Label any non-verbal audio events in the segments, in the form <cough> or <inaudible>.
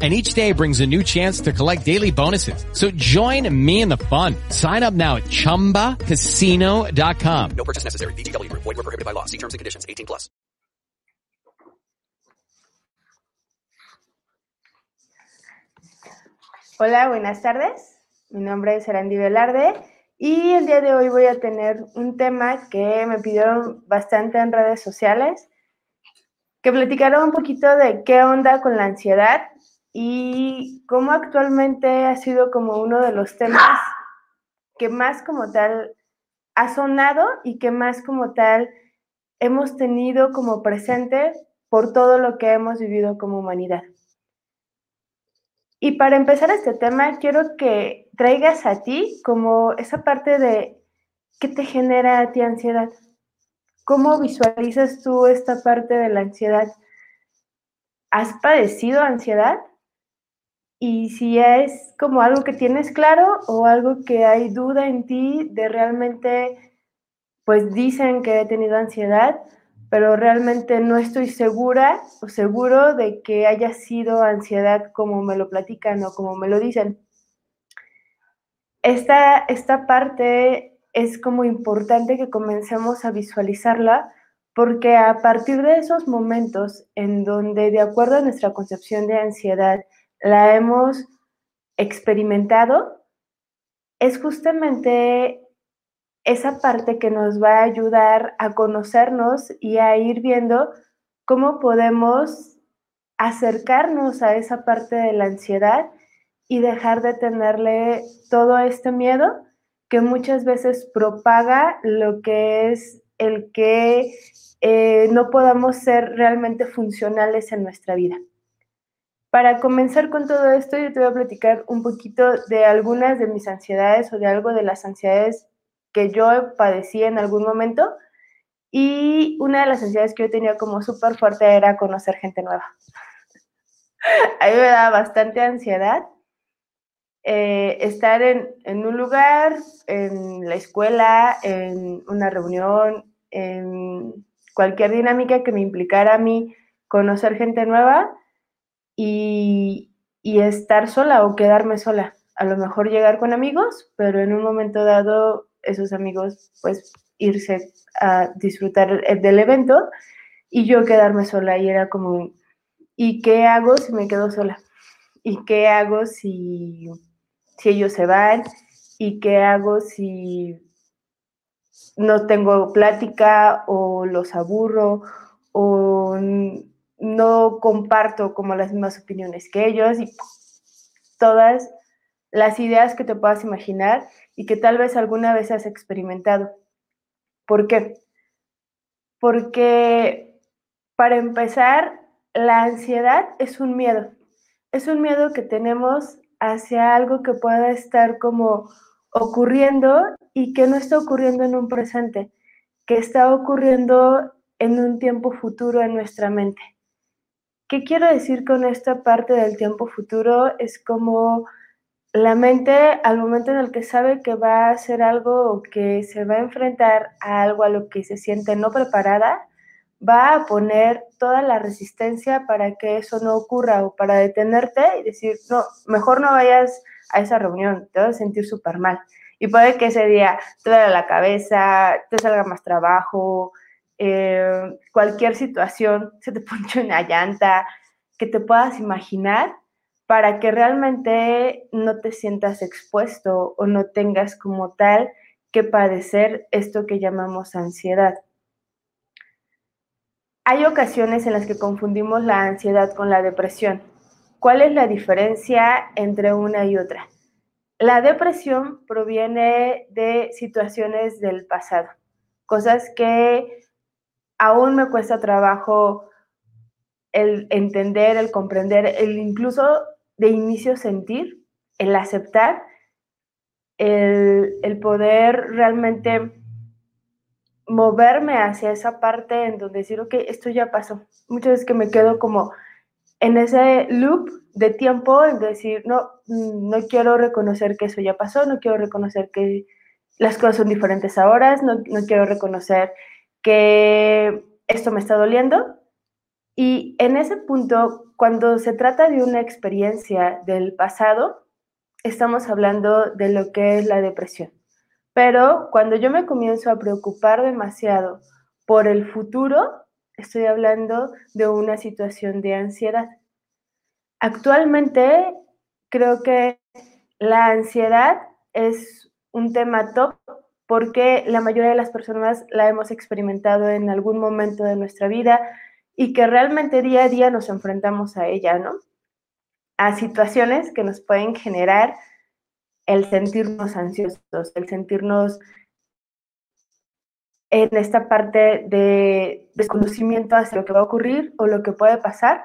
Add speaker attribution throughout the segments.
Speaker 1: And each day brings a new chance to collect daily bonuses. So join me in the fun. Sign up now at ChumbaCasino.com.
Speaker 2: No purchase necessary. VGW Group. Void were prohibited by law. See terms and conditions. 18 plus.
Speaker 3: Hola, buenas tardes. Mi nombre es Arandi Velarde y el día de hoy voy a tener un tema que me pidieron bastante en redes sociales, que platicaron un poquito de qué onda con la ansiedad y cómo actualmente ha sido como uno de los temas que más como tal ha sonado y que más como tal hemos tenido como presente por todo lo que hemos vivido como humanidad. Y para empezar este tema, quiero que traigas a ti como esa parte de qué te genera a ti ansiedad. ¿Cómo visualizas tú esta parte de la ansiedad? ¿Has padecido ansiedad? Y si es como algo que tienes claro o algo que hay duda en ti de realmente, pues dicen que he tenido ansiedad, pero realmente no estoy segura o seguro de que haya sido ansiedad como me lo platican o como me lo dicen. Esta, esta parte es como importante que comencemos a visualizarla porque a partir de esos momentos en donde de acuerdo a nuestra concepción de ansiedad la hemos experimentado, es justamente esa parte que nos va a ayudar a conocernos y a ir viendo cómo podemos acercarnos a esa parte de la ansiedad y dejar de tenerle todo este miedo que muchas veces propaga lo que es el que eh, no podamos ser realmente funcionales en nuestra vida. Para comenzar con todo esto, yo te voy a platicar un poquito de algunas de mis ansiedades o de algo de las ansiedades que yo padecí en algún momento. Y una de las ansiedades que yo tenía como súper fuerte era conocer gente nueva. <laughs> A mí me daba bastante ansiedad eh, estar en, en, un lugar, en la escuela, en una reunión, en cualquier dinámica que me implicara a mí conocer gente nueva y, estar sola o quedarme sola. A lo mejor llegar con amigos, pero en un momento dado esos amigos pues irse a disfrutar del evento y yo quedarme sola y era como, ¿y qué hago si me quedo sola? ¿Y qué hago si, si ellos se van? ¿Y qué hago si no tengo plática o los aburro o no comparto como las mismas opiniones que ellos y todas las ideas que te puedas imaginar y que tal vez alguna vez has experimentado. ¿Por qué? Porque para empezar, la ansiedad es un miedo. Es un miedo que tenemos hacia algo que pueda estar como ocurriendo y que no está ocurriendo en un presente, que está ocurriendo en un tiempo futuro en nuestra mente. ¿Qué quiero decir con esta parte del tiempo futuro? Es como la mente al momento en el que sabe que va a hacer algo o que se va a enfrentar a algo a lo que se siente no preparada, va a poner toda la resistencia para que eso no ocurra o para detenerte y decir, no, mejor no vayas a esa reunión, te vas a sentir súper mal. Y puede que ese día te duele la cabeza, te salga más trabajo, eh, cualquier situación, se te <laughs> ponche una llanta, que te puedas imaginar para que realmente no te sientas expuesto o no tengas como tal que padecer esto que llamamos ansiedad. Hay ocasiones en las que confundimos la ansiedad con la depresión. ¿Cuál es la diferencia entre una y otra? La depresión proviene de situaciones del pasado, cosas que aún me cuesta trabajo el entender, el comprender, el incluso de inicio sentir, el aceptar, el, poder realmente moverme hacia esa parte en donde decir, ok, esto ya pasó. Muchas veces que me quedo como en ese loop de tiempo, en decir, no, mm, no quiero reconocer que eso ya pasó, no quiero reconocer que las cosas son diferentes ahora, no, no quiero reconocer que esto me está doliendo. Y en ese punto, cuando se trata de una experiencia del pasado, estamos hablando de lo que es la depresión. Pero cuando yo me comienzo a preocupar demasiado por el futuro, estoy hablando de una situación de ansiedad. Actualmente creo que la ansiedad es un tema top porque la mayoría de las personas la hemos experimentado en algún momento de nuestra vida y que realmente día a día nos enfrentamos a ella, ¿no? A situaciones que nos pueden generar el sentirnos ansiosos, el sentirnos en esta parte de desconocimiento hacia lo que va a ocurrir o lo que puede pasar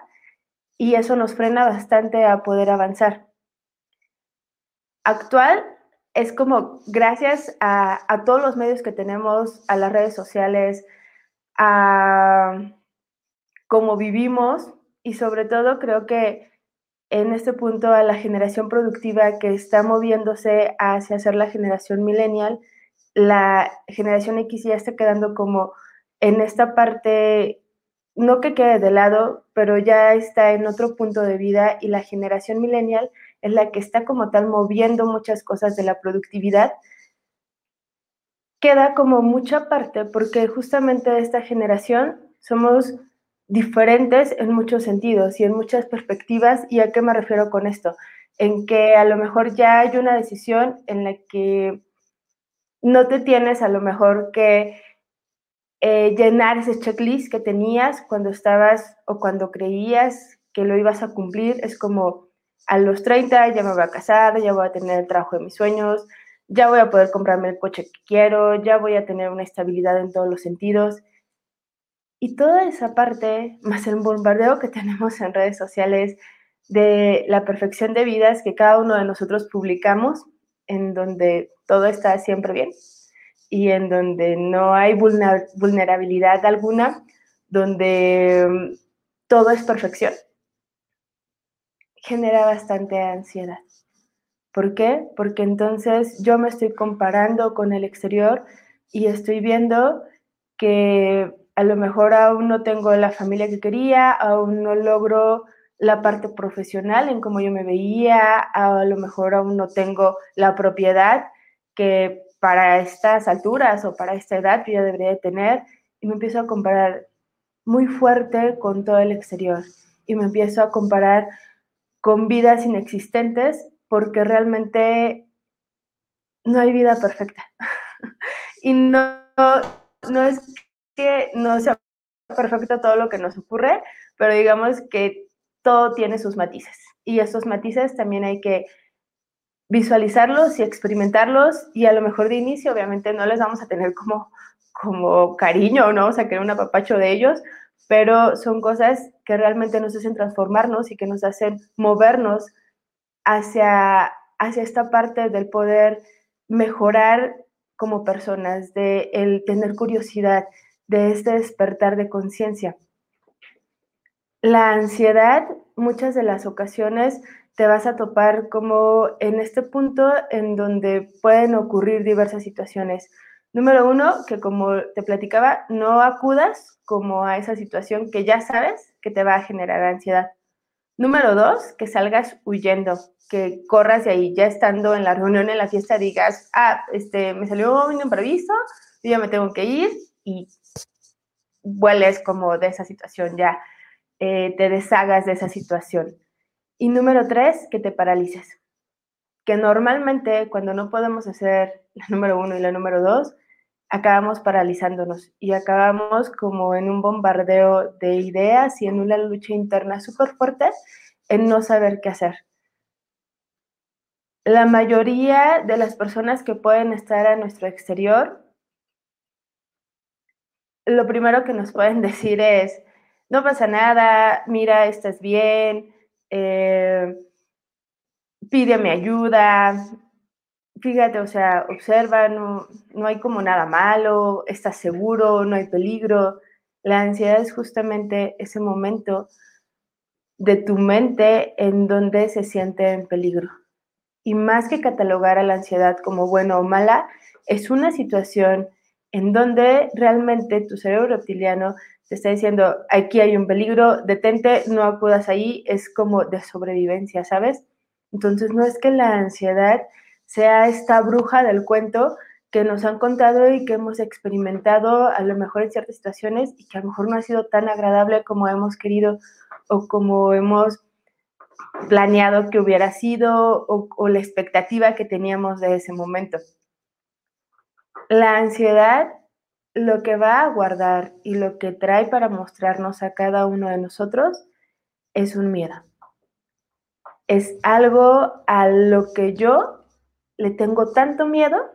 Speaker 3: y eso nos frena bastante a poder avanzar. Actual es como gracias a, todos los medios que tenemos, a las redes sociales, a cómo vivimos y sobre todo creo que en este punto a la generación productiva que está moviéndose hacia ser la generación millennial, la generación X ya está quedando como en esta parte, no que quede de lado, pero ya está en otro punto de vida y la generación millennial es la que está como tal moviendo muchas cosas de la productividad. Queda como mucha parte porque justamente esta generación somos diferentes en muchos sentidos y en muchas perspectivas. ¿Y a qué me refiero con esto? En que a lo mejor ya hay una decisión en la que no te tienes a lo mejor que eh, llenar ese checklist que tenías cuando estabas o cuando creías que lo ibas a cumplir. Es como a los 30 ya me voy a casar, ya voy a tener el trabajo de mis sueños, ya voy a poder comprarme el coche que quiero, ya voy a tener una estabilidad en todos los sentidos. Y toda esa parte, <laughs> más el bombardeo que tenemos en redes sociales de la perfección de vidas que cada uno de nosotros publicamos, en donde todo está siempre bien y en donde no hay vulnerabilidad alguna, donde mm, todo es perfección, genera bastante ansiedad. ¿Por qué? Porque entonces yo me estoy comparando con el exterior y estoy viendo que a lo mejor aún no tengo la familia que quería, aún no logro la parte profesional en cómo yo me veía, a lo mejor aún no tengo la propiedad que para estas alturas o para esta edad yo ya debería de tener y me empiezo a comparar muy fuerte con todo el exterior y me empiezo a comparar con vidas inexistentes porque realmente no hay vida perfecta. <laughs> y no, no es que no sea perfecto todo lo que nos ocurre, pero digamos que todo tiene sus matices. Y esos matices también hay que visualizarlos y experimentarlos y a lo mejor de inicio obviamente no les vamos a tener como, como cariño, no vamos a querer un apapacho de ellos, pero son cosas que realmente nos hacen transformarnos y que nos hacen movernos hacia, hacia esta parte del poder mejorar como personas, de el tener curiosidad, de este despertar de conciencia. La ansiedad, muchas de las ocasiones te vas a topar como en este punto en donde pueden ocurrir diversas situaciones. Número uno, que como te platicaba, no acudas como a esa situación que ya sabes que te va a generar ansiedad. Número dos, que salgas huyendo, que corras de ahí, ya estando en la reunión, en la fiesta, digas, ah, este, me salió un imprevisto, yo ya me tengo que ir y vueles como de esa situación, ya eh, te deshagas de esa situación. Y número tres, que te paralices. Que normalmente cuando no podemos hacer la número uno y la número dos, acabamos paralizándonos y acabamos como en un bombardeo de ideas y en una lucha interna súper fuerte en no saber qué hacer. La mayoría de las personas que pueden estar a nuestro exterior lo primero que nos pueden <laughs> decir es, no pasa nada, mira, estás bien, eh, pídeme ayuda, fíjate, o sea, observa, no, no hay como nada malo, estás seguro, no hay peligro. La ansiedad es justamente ese momento de tu mente en donde se siente en peligro. Y más que catalogar a la ansiedad como buena o mala, es una situación en donde realmente tu cerebro reptiliano te está diciendo, aquí hay un peligro, detente, no acudas ahí, es como de sobrevivencia, ¿sabes? Entonces no es que la ansiedad sea esta bruja del cuento que nos han contado y que hemos experimentado a lo mejor en ciertas situaciones y que a lo mejor no ha sido tan agradable como hemos querido o como hemos planeado que hubiera sido o, o la expectativa que teníamos de ese momento. La ansiedad lo que va a guardar y lo que trae para mostrarnos a cada uno de nosotros es un miedo. Es algo a lo que yo le tengo tanto miedo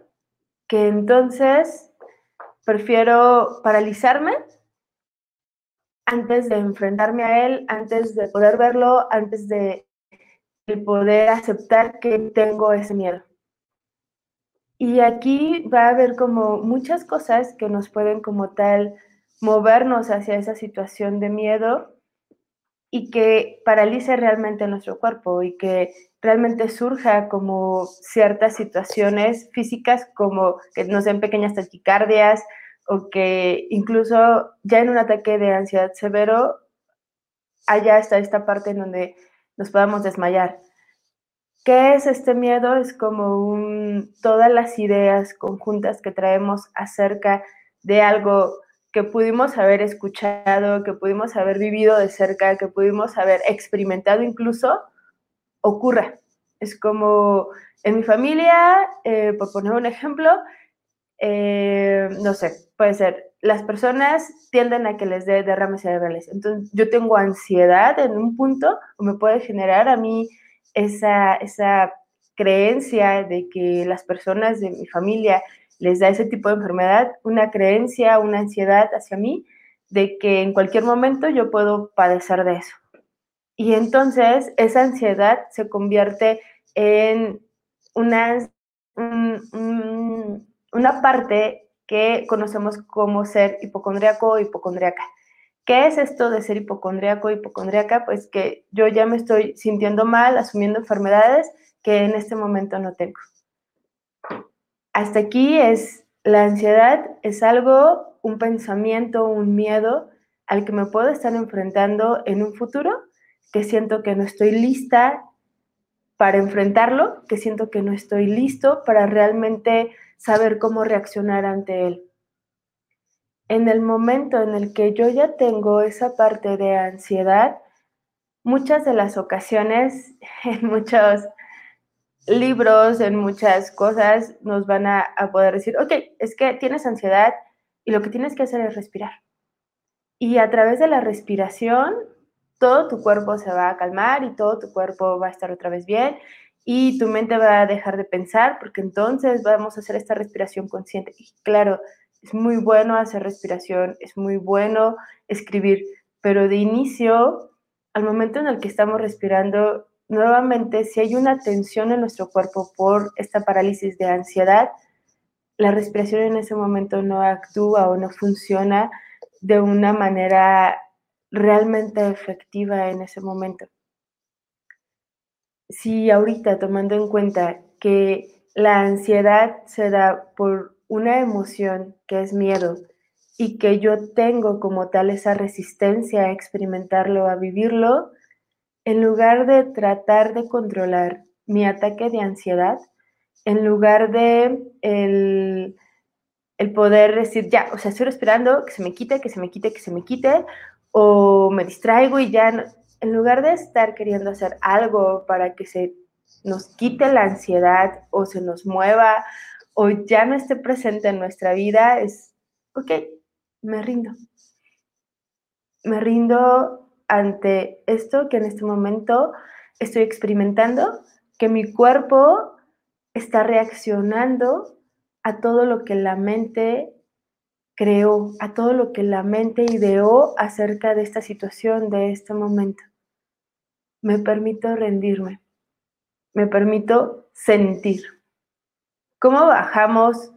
Speaker 3: que entonces prefiero paralizarme antes de enfrentarme a él, antes de poder verlo, antes de poder aceptar que tengo ese miedo. Y aquí va a haber como muchas cosas que nos pueden como tal movernos hacia esa situación de miedo y que paralice realmente nuestro cuerpo y que realmente surja como ciertas situaciones físicas como que nos den pequeñas taquicardias o que incluso ya en un ataque de ansiedad severo haya hasta esta parte en donde nos podamos desmayar. ¿Qué es este miedo? Es como un, todas las ideas conjuntas que traemos acerca de algo que pudimos haber escuchado, que pudimos haber vivido de cerca, que pudimos haber experimentado incluso, ocurra. Es como en mi familia, eh, por poner un ejemplo, eh, no sé, puede ser, las personas tienden a que les dé derrames cerebrales. Entonces, yo tengo ansiedad en un punto o me puede generar a mí esa, esa creencia de que las personas de mi familia les da ese tipo de enfermedad, una creencia, una ansiedad hacia mí de que en cualquier momento yo puedo padecer de eso. Y entonces esa ansiedad se convierte en una, una parte que conocemos como ser hipocondriaco o hipocondriaca. ¿Qué es esto de ser hipocondriaco, hipocondriaca? Pues que yo ya me estoy sintiendo mal, asumiendo enfermedades que en este momento no tengo. Hasta aquí es la ansiedad, es algo, un pensamiento, un miedo al que me puedo estar enfrentando en un futuro, que siento que no estoy lista para enfrentarlo, que siento que no estoy listo para realmente saber cómo reaccionar ante él. En el momento en el que yo ya tengo esa parte de ansiedad, muchas de las ocasiones, <laughs> en muchos libros, en muchas cosas, nos van a, poder decir, ok, es que tienes ansiedad y lo que tienes que hacer es respirar. Y a través de la respiración, todo tu cuerpo se va a calmar y todo tu cuerpo va a estar otra vez bien y tu mente va a dejar de pensar porque entonces vamos a hacer esta respiración consciente. Claro, es muy bueno hacer respiración, es muy bueno escribir, pero de inicio, al momento en el que estamos respirando, nuevamente, si hay una tensión en nuestro cuerpo por esta parálisis de ansiedad, la respiración en ese momento no actúa o no funciona de una manera realmente efectiva en ese momento. Si ahorita tomando en cuenta que la ansiedad se da por una emoción que es miedo y que yo tengo como tal esa resistencia a experimentarlo, a vivirlo, en lugar de tratar de controlar mi ataque de ansiedad, en lugar de el, poder decir, ya, o sea, estoy esperando que se me quite, que se me quite, que se me quite, o me distraigo y ya, en lugar de estar queriendo hacer algo para que se nos quite la ansiedad o se nos mueva o ya no esté presente en nuestra vida, es, ok, me rindo. Me rindo ante esto que en este momento estoy experimentando, que mi cuerpo está reaccionando a todo lo que la mente creó, a todo lo que la mente ideó acerca de esta situación, de este momento. Me permito rendirme, me permito sentir. cómo bajamos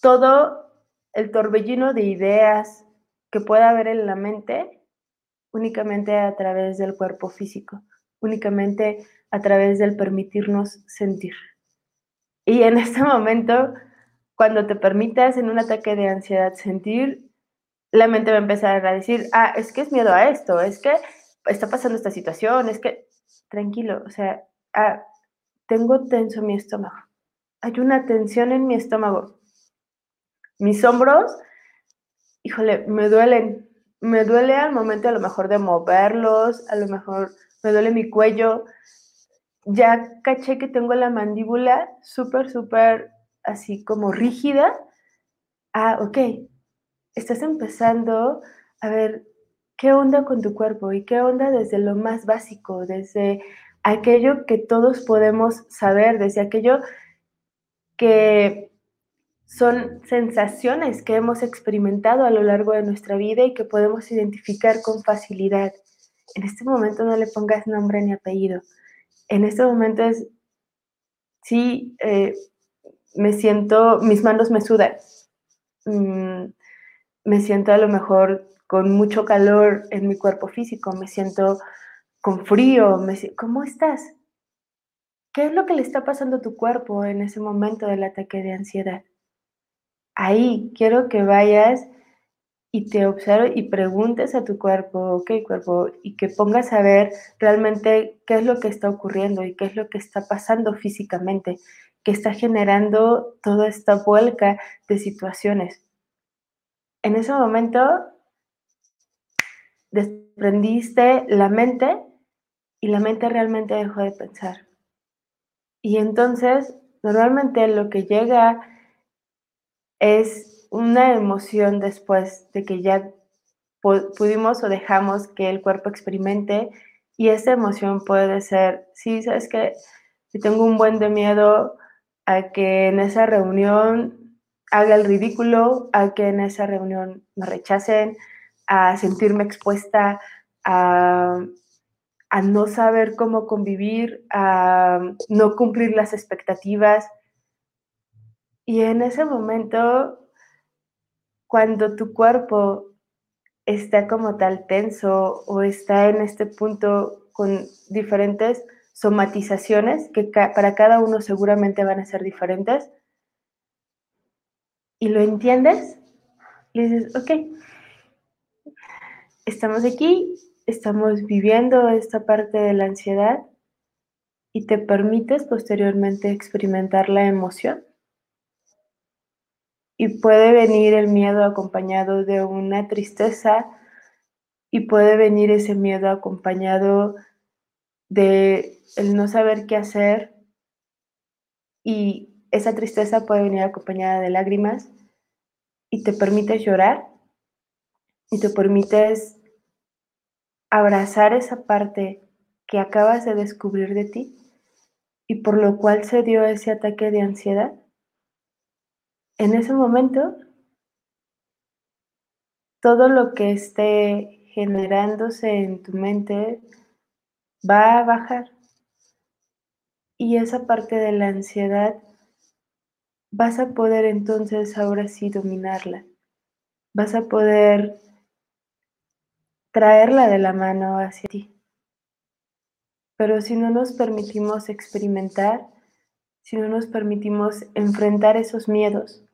Speaker 3: todo el torbellino de ideas que pueda haber en la mente únicamente a través del cuerpo físico, únicamente a través del permitirnos sentir. Y en <laughs> este momento, cuando te permitas en un ataque de ansiedad sentir, la mente va a empezar a decir, ah, es que es miedo a esto, es que está pasando esta situación, es que, tranquilo, o sea, ah, tengo tenso mi estómago, hay una tensión en mi estómago. Mis hombros, híjole, me duelen, me duele al momento a lo mejor de moverlos, a lo mejor me duele mi cuello, ya caché que tengo la mandíbula súper, súper así como rígida. Ah, ok, estás empezando a ver qué onda con tu cuerpo y qué onda desde lo más básico, desde aquello que todos podemos saber, desde aquello que son sensaciones que hemos experimentado a lo largo de nuestra vida y que podemos identificar con facilidad. En este momento no le pongas nombre ni apellido. En este momento es, sí, eh, me siento, mis manos me sudan. Mm, me siento a lo mejor con mucho calor en mi cuerpo físico, me siento con frío, me, ¿cómo estás? ¿Qué es lo que le está pasando a tu cuerpo en ese momento del ataque de ansiedad? Ahí quiero que vayas y te observes y preguntes a tu cuerpo, ok cuerpo, y que pongas a ver realmente qué es lo que está ocurriendo y qué es lo que está pasando físicamente, que está generando toda esta vuelca de situaciones en ese momento desprendiste la mente y la mente realmente dejó de pensar. Y entonces, normalmente lo que llega es una emoción después de que ya pudimos o dejamos que el cuerpo experimente y esa emoción puede ser, sí, sabes que tengo un buen de miedo a que en esa reunión haga el ridículo, a que en esa reunión me rechacen, a sentirme expuesta a, a no saber cómo convivir, a no cumplir las expectativas. Y en ese momento, cuando tu cuerpo está como tal tenso o está en este punto con diferentes somatizaciones que para cada uno seguramente van a ser diferentes, y lo entiendes, le dices, ok, estamos aquí, estamos viviendo esta parte de la ansiedad y te permites posteriormente experimentar la emoción. Y puede venir el miedo acompañado de una tristeza y puede venir ese miedo acompañado de el no saber qué hacer y esa tristeza puede venir acompañada de lágrimas y te permites llorar y te permites abrazar esa parte que acabas de descubrir de ti y por lo cual se dio ese ataque de ansiedad, en ese momento todo lo que esté generándose en tu mente va a bajar y esa parte de la ansiedad vas a poder entonces ahora sí dominarla. Vas a poder traerla de la mano hacia ti. Pero si no nos permitimos experimentar, si no nos permitimos enfrentar esos miedos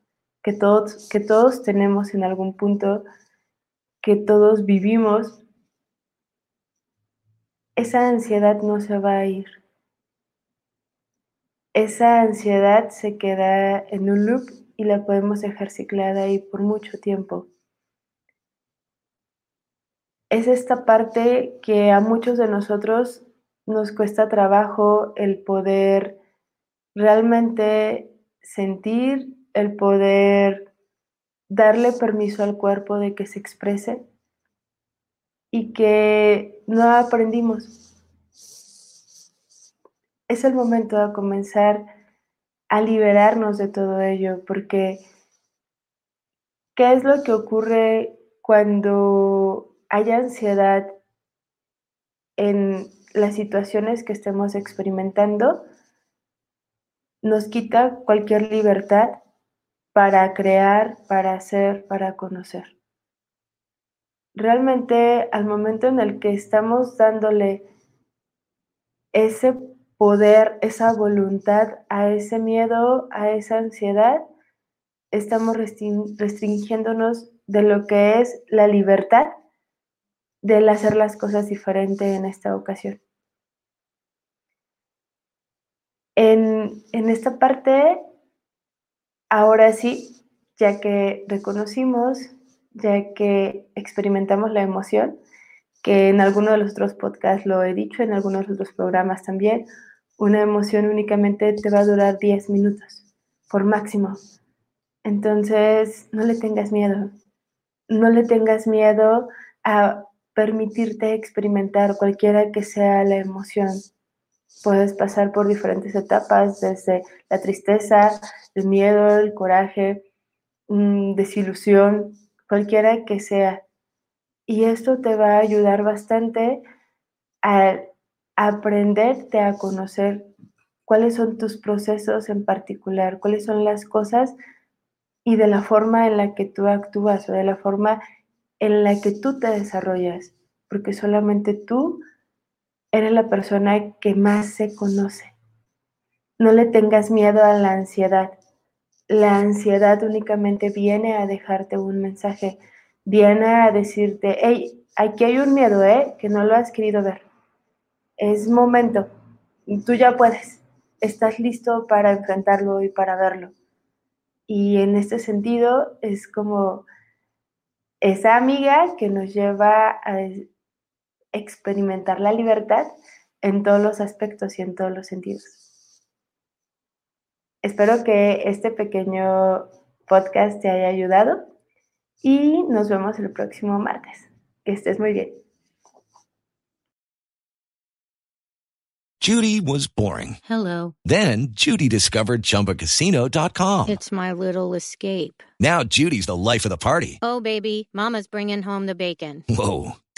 Speaker 3: que todos, que todos tenemos en algún punto, que todos vivimos, esa ansiedad no se va a ir esa ansiedad se queda en un loop y la podemos dejar ciclada ahí por mucho tiempo. Es esta parte que a muchos de nosotros nos cuesta trabajo el poder realmente sentir, el poder darle permiso al cuerpo de que se exprese y que no aprendimos es el momento de comenzar a liberarnos de todo ello, porque ¿qué es lo que ocurre cuando hay ansiedad en las situaciones que estemos experimentando? Nos quita cualquier libertad para crear, para hacer, para conocer. Realmente al momento en el que estamos dándole ese poder, esa voluntad a ese miedo, a esa ansiedad, estamos restringiéndonos de lo que es la libertad del hacer las cosas diferente en esta ocasión. En, en esta parte, ahora sí, ya que reconocimos, ya que experimentamos la emoción, que en alguno de los otros podcasts lo he dicho, en algunos otros programas también, una emoción únicamente te va a durar 10 minutos, por máximo. Entonces, no le tengas miedo. No le tengas miedo a permitirte experimentar cualquiera que sea la emoción. Puedes pasar por diferentes etapas, desde la tristeza, el miedo, el coraje, mm, desilusión, cualquiera que sea. Y esto te va a ayudar bastante a aprenderte a conocer cuáles son tus procesos en particular, cuáles son las cosas y de la forma en la que tú actúas o de la forma en la que tú te desarrollas, porque solamente tú eres la persona que más se conoce. No le tengas miedo a la ansiedad. La ansiedad únicamente viene a dejarte un mensaje, viene a decirte, hey, aquí hay un miedo, ¿eh? Que no lo has querido ver. Es momento, tú ya puedes, estás listo para enfrentarlo y para verlo. Y en este sentido es como esa amiga que nos lleva a experimentar la libertad en todos los aspectos y en todos los sentidos. Espero que este pequeño podcast te haya ayudado y nos vemos el próximo martes. Que estés muy bien.
Speaker 4: Judy was boring.
Speaker 5: Hello.
Speaker 4: Then Judy discovered ChumbaCasino.com.
Speaker 5: It's my little escape.
Speaker 4: Now Judy's the life of the party.
Speaker 5: Oh, baby, Mama's bringing home the bacon.
Speaker 4: Whoa,